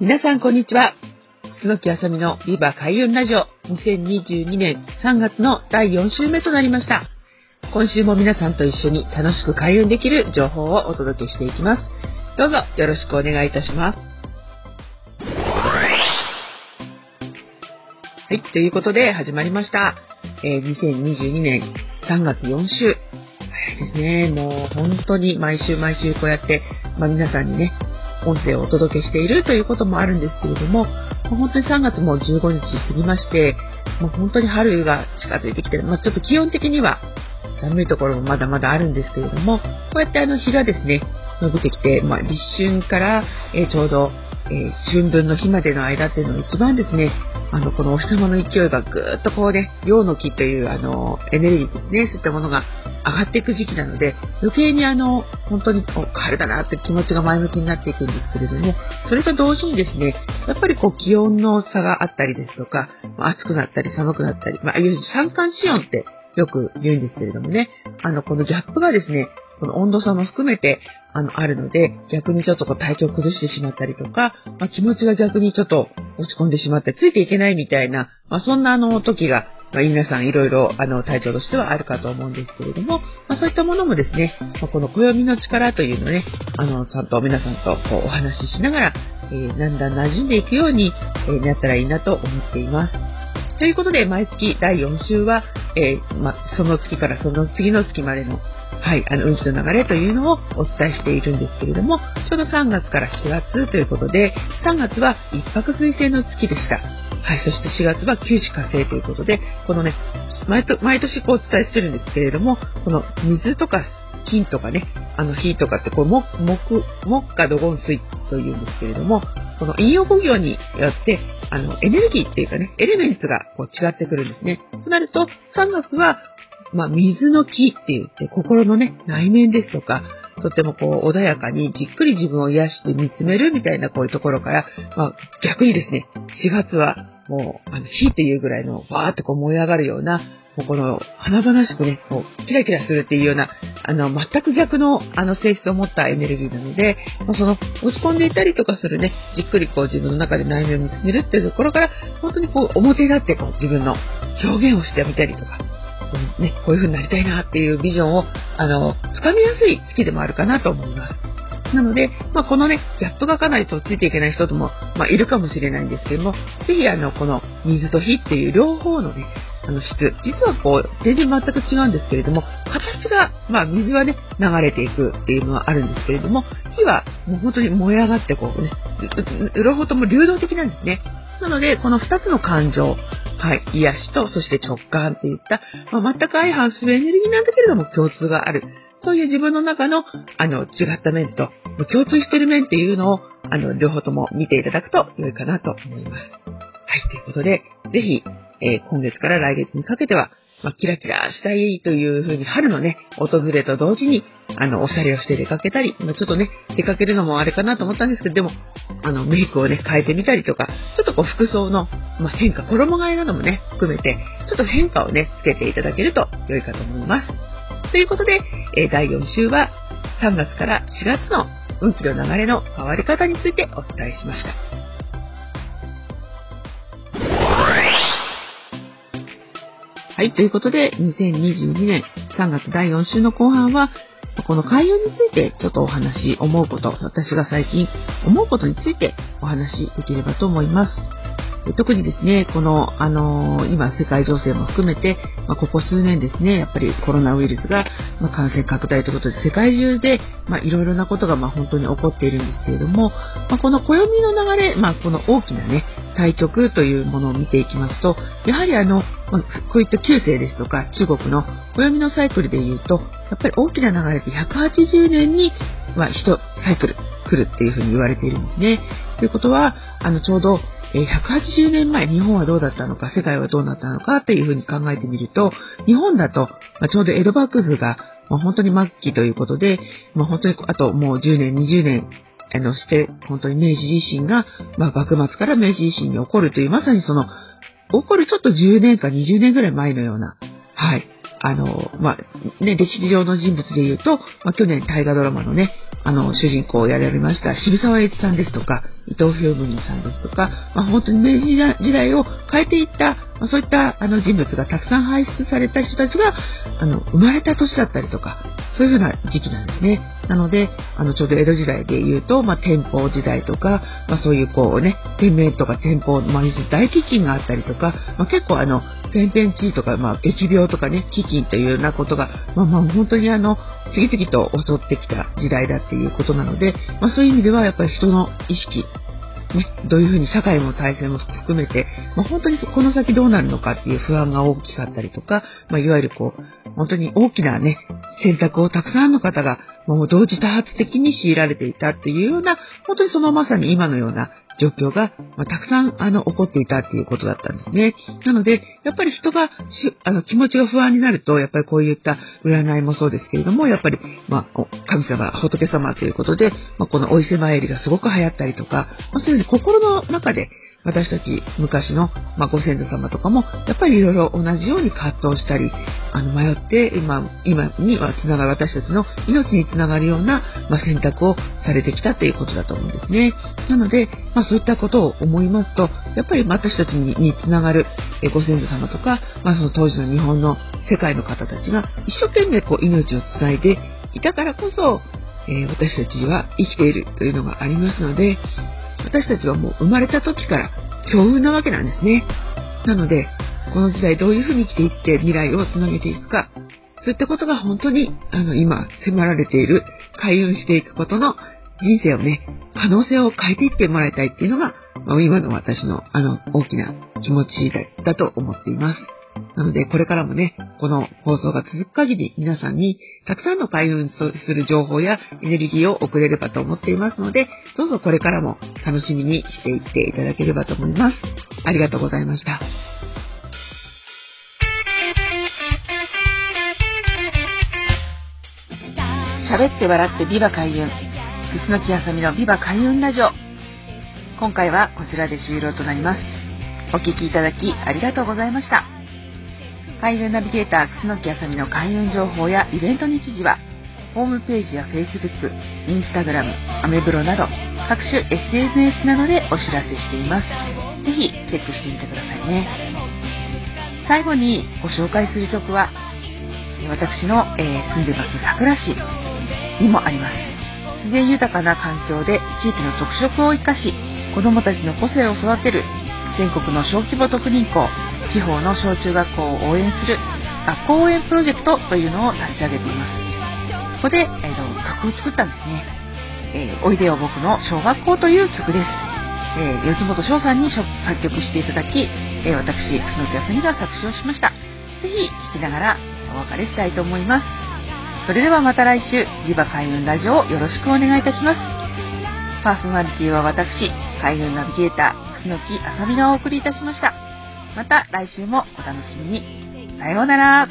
皆さんこんにちは楠木あさみのビバ開運ラジオ2022年3月の第4週目となりました今週も皆さんと一緒に楽しく開運できる情報をお届けしていきますどうぞよろしくお願いいたしますはい、ということで始まりました。えー、2022年3月4週。早いですね。もう本当に毎週毎週こうやって、まあ、皆さんにね、音声をお届けしているということもあるんですけれども、本当に3月も15日過ぎまして、もう本当に春が近づいてきて、まあ、ちょっと気温的には寒いところもまだまだあるんですけれども、こうやってあの日がですね、伸びてきて、まあ、立春から、え、ちょうど、え、春分の日までの間っていうのが一番ですね、あの、このお日様の勢いがぐーっとこうね、陽の木というあの、エネルギーですね、そういったものが上がっていく時期なので、余計にあの、本当にこう、春だなって気持ちが前向きになっていくんですけれども、それと同時にですね、やっぱりこう、気温の差があったりですとか、暑くなったり寒くなったり、まあ、いう三寒四温ってよく言うんですけれどもね、あの、このギャップがですね、この温度差も含めて、あの、あるので、逆にちょっとこう体調を崩してしまったりとか、まあ、気持ちが逆にちょっと落ち込んでしまって、ついていけないみたいな、まあ、そんなあの時が、まあ、皆さんいろいろあの体調としてはあるかと思うんですけれども、まあ、そういったものもですね、ま、この暦の力というのをね、あの、ちゃんと皆さんとこうお話ししながら、えー、だんだん馴染んでいくように、えー、なったらいいなと思っています。ということで、毎月第4週は、えー、まその月からその次の月までのはい、あの、運気の流れというのをお伝えしているんですけれども、ちょうど3月から4月ということで、3月は一泊水星の月でした。はい、そして4月は九死火星ということで、このね、毎年こうお伝えしてるんですけれども、この水とか金とかね、あの火とかってこう木、木、木火土金水というんですけれども、この引用語行によって、あの、エネルギーっていうかね、エレメンツがこう違ってくるんですね。となると、3月はまあ、水の木って言って、心のね、内面ですとか、とてもこう、穏やかにじっくり自分を癒して見つめるみたいなこういうところから、まあ、逆にですね、4月はもう、あの、火っていうぐらいの、バーってこう燃え上がるような、もうこの、華々しくね、こう、キラキラするっていうような、あの、全く逆の、あの、性質を持ったエネルギーなので、ま、その、落ち込んでいたりとかするね、じっくりこう、自分の中で内面を見つめるっていうところから、本当にこう、表立ってこう、自分の表現をしてみたりとか、ね、こういう風になりたいなっていうビジョンを、あの、つかみやすい月でもあるかなと思います。なので、まあ、このね、ギャップがかなりとっついていけない人とも、まあ、いるかもしれないんですけども、ぜひあの、この水と火っていう両方のね、あの質、実はこう、全然全く違うんですけれども、形が、まあ、水はね、流れていくっていうのはあるんですけれども、火はもう本当に燃え上がってこうね、両方とも流動的なんですね。なので、この2つの感情、はい、癒しと、そして直感っていった、まあ、全く相反するエネルギーなんだけれども共通がある。そういう自分の中の、あの、違った面と、共通してる面っていうのを、あの、両方とも見ていただくと良いかなと思います。はい、ということで、ぜひ、えー、今月から来月にかけては、まあ、キラキラしたいというふうに春のね、訪れと同時に、あの、おしゃれをして出かけたり、まあ、ちょっとね、出かけるのもあれかなと思ったんですけど、でも、あの、メイクをね、変えてみたりとか、ちょっとこう服装の、まあ、変化、衣替えなどもね、含めて、ちょっと変化をね、つけていただけると良いかと思います。ということで、えー、第4週は3月から4月の運気の流れの変わり方についてお伝えしました。はい、ということで、2022年3月第4週の後半は、この開運についてちょっとお話、思うこと、私が最近思うことについてお話できればと思います。特にですね、この、あのー、今世界情勢も含めて、まあ、ここ数年ですね、やっぱりコロナウイルスが、まあ、感染拡大ということで世界中で、まあ、いろいろなことが、まあ、本当に起こっているんですけれども、まあ、この暦の流れ、まあ、この大きなね、対局というものを見ていきますと、やはりあの、こういった旧世ですとか中国の暦のサイクルで言うと、やっぱり大きな流れで180年に、まあ、1サイクル、来るっていうふうに言われているんですね。ということは、あの、ちょうど、え180年前、日本はどうだったのか、世界はどうなったのかっていうふうに考えてみると、日本だと、まあ、ちょうど江戸幕府が、まあ、本当に末期ということで、まあ、本当にあともう10年、20年、あの、して、本当に明治維新が、ま、幕末から明治維新に起こるという、まさにその、起こるちょっと10年か20年ぐらい前のような、はい。あの、まあ、ね、歴史上の人物で言うと、まあ、去年大河ドラマのね、あの、主人公をやられました渋沢栄一さんですとか、伊藤博文さんですとか、まあ、本当に明治時代を変えていった、まあ、そういったあの人物がたくさん輩出された人たちが、あの、生まれた年だったりとか、そういうふうな時期なんですね。なので、あの、ちょうど江戸時代で言うと、まあ、天保時代とか、まあ、そういうこうね、天明とか天保、まあ、大飢饉があったりとか、まあ、結構あの、天変地異とか、まあ、疫病とかね、飢饉というようなことが、まあまあ、本当にあの、次々と襲ってきた時代だっていうことなので、まあ、そういう意味ではやっぱり人の意識、ね、どういうふうに社会も体制も含めて、まあ、本当にこの先どうなるのかっていう不安が大きかったりとか、まあ、いわゆるこう、本当に大きなね、選択をたくさんの方がもう同時多発的に強いられていたっていうような、本当にそのまさに今のような状況が、まあ、たくさんあの起こっていたっていうことだったんですね。なので、やっぱり人があの気持ちが不安になると、やっぱりこういった占いもそうですけれども、やっぱり、まあ、神様、仏様ということで、まあ、このお伊勢参りがすごく流行ったりとか、まあ、そういうふうに心の中で私たち昔の、ご先祖様とかも、やっぱりいろいろ同じように葛藤したり、あの、迷って、今、今にはつながる私たちの命につながるような、選択をされてきたということだと思うんですね。なので、まあ、そういったことを思いますと、やっぱり私たちににつながるご先祖様とか、まあ、その当時の日本の世界の方たちが一生懸命こう命をつないでいたからこそ、え、私たちは生きているというのがありますので、私たちはもう生まれた時から強運なわけなんですね。なので、この時代どういうふうに生きていって未来をつなげていくか、そういったことが本当に、あの、今迫られている開運していくことの人生をね、可能性を変えていってもらいたいっていうのが、ま今の私のあの大きな気持ちだと思っています。なので、これからもね、この放送が続く限り、皆さんにたくさんの開運する情報やエネルギーを送れればと思っていますので、どうぞこれからも楽しみにしていっていただければと思います。ありがとうございました。喋って笑ってビバ開運。楠木あさみのビバ開運ラジオ。今回はこちらで終了となります。お聴きいただきありがとうございました。開運ナビゲーター楠木あさみの開運情報やイベント日時は、ホームページや Facebook、Instagram、アメブロなど各種 SNS などでお知らせしています。ぜひチェックしてみてくださいね。最後にご紹介する曲は、私の、えー、住んでます桜市にもあります。自然豊かな環境で地域の特色を生かし、子どもたちの個性を育てる全国の小規模特任校地方の小中学校を応援する学校応援プロジェクトというのを立ち上げています。ここで、えー、と曲を作ったんですね。えー、おいでよ僕の小学校という曲です。えー、四本翔さんに作曲していただき、えー、私、楠木康美が作詞をしました。ぜひ聴きながらお別れしたいと思います。それではまた来週、リバ開運ラジオをよろしくお願いいたします。パーソナリティは私、開運ナビゲーター、楠木あさみがお送りいたしました。また来週もお楽しみに。さようなら。